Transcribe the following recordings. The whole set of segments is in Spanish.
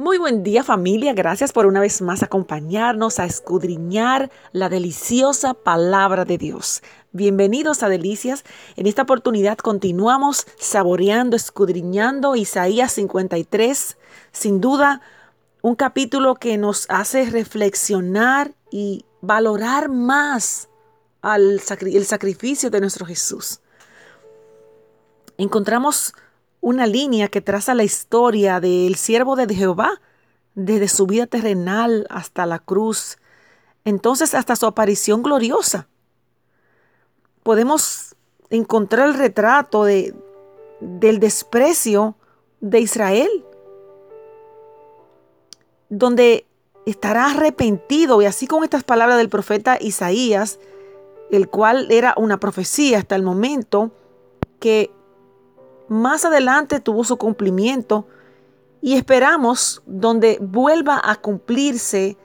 Muy buen día familia, gracias por una vez más acompañarnos a escudriñar la deliciosa palabra de Dios. Bienvenidos a Delicias. En esta oportunidad continuamos saboreando, escudriñando Isaías 53. Sin duda, un capítulo que nos hace reflexionar y valorar más el sacrificio de nuestro Jesús. Encontramos una línea que traza la historia del siervo de Jehová, desde su vida terrenal hasta la cruz, entonces hasta su aparición gloriosa. Podemos encontrar el retrato de, del desprecio de Israel, donde estará arrepentido, y así con estas palabras del profeta Isaías, el cual era una profecía hasta el momento, que más adelante tuvo su cumplimiento y esperamos donde vuelva a cumplirse,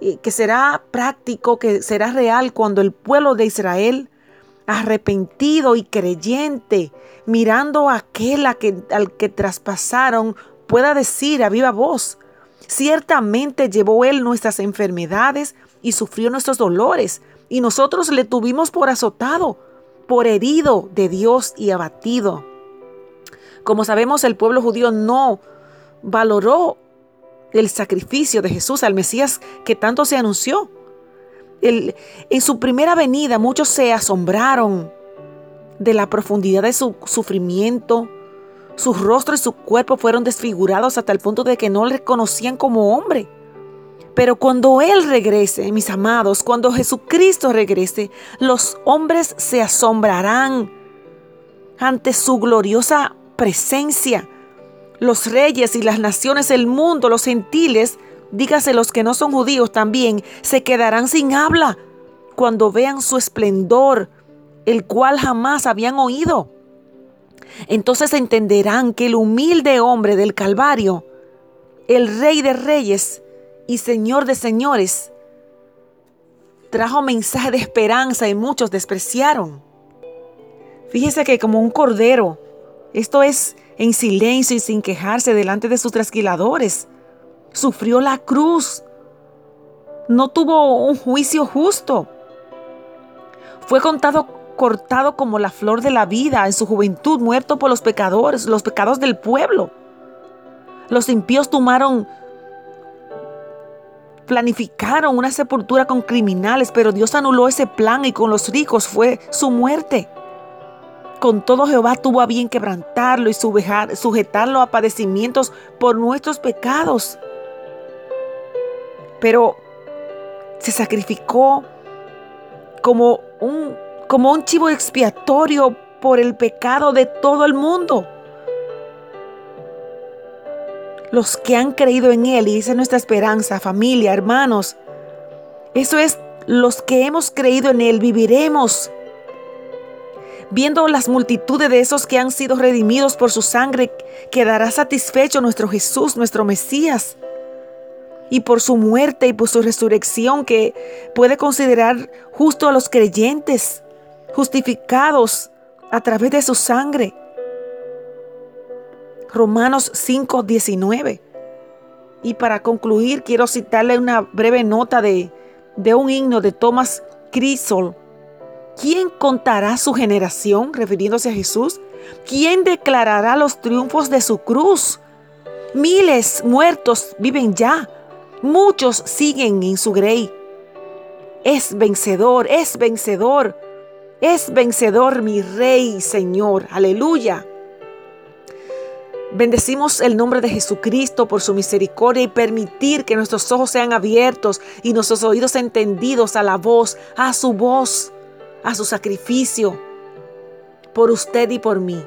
eh, que será práctico, que será real cuando el pueblo de Israel, arrepentido y creyente, mirando a aquel al que traspasaron, pueda decir a viva voz, ciertamente llevó él nuestras enfermedades y sufrió nuestros dolores, y nosotros le tuvimos por azotado, por herido de Dios y abatido. Como sabemos, el pueblo judío no valoró el sacrificio de Jesús, al Mesías que tanto se anunció. en su primera venida muchos se asombraron de la profundidad de su sufrimiento. Su rostro y su cuerpo fueron desfigurados hasta el punto de que no le reconocían como hombre. Pero cuando Él regrese, mis amados, cuando Jesucristo regrese, los hombres se asombrarán ante su gloriosa presencia. Los reyes y las naciones del mundo, los gentiles, dígase los que no son judíos también, se quedarán sin habla cuando vean su esplendor, el cual jamás habían oído. Entonces entenderán que el humilde hombre del Calvario, el Rey de Reyes y Señor de Señores, trajo mensaje de esperanza y muchos despreciaron. Fíjese que como un cordero esto es en silencio y sin quejarse delante de sus trasquiladores. Sufrió la cruz. No tuvo un juicio justo. Fue contado cortado como la flor de la vida en su juventud, muerto por los pecadores, los pecados del pueblo. Los impíos tomaron, planificaron una sepultura con criminales, pero Dios anuló ese plan y con los ricos fue su muerte. Con todo Jehová tuvo a bien quebrantarlo y sujetarlo a padecimientos por nuestros pecados. Pero se sacrificó como un, como un chivo expiatorio por el pecado de todo el mundo. Los que han creído en Él, y esa es nuestra esperanza, familia, hermanos, eso es, los que hemos creído en Él, viviremos Viendo las multitudes de esos que han sido redimidos por su sangre, quedará satisfecho nuestro Jesús, nuestro Mesías. Y por su muerte y por su resurrección que puede considerar justo a los creyentes, justificados a través de su sangre. Romanos 5, 19. Y para concluir, quiero citarle una breve nota de, de un himno de Thomas Crisol ¿Quién contará su generación refiriéndose a Jesús? ¿Quién declarará los triunfos de su cruz? Miles muertos viven ya, muchos siguen en su grey. Es vencedor, es vencedor, es vencedor mi rey, Señor. Aleluya. Bendecimos el nombre de Jesucristo por su misericordia y permitir que nuestros ojos sean abiertos y nuestros oídos entendidos a la voz, a su voz a su sacrificio por usted y por mí.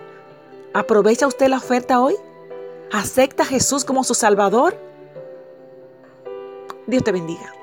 ¿Aprovecha usted la oferta hoy? ¿Acepta a Jesús como su Salvador? Dios te bendiga.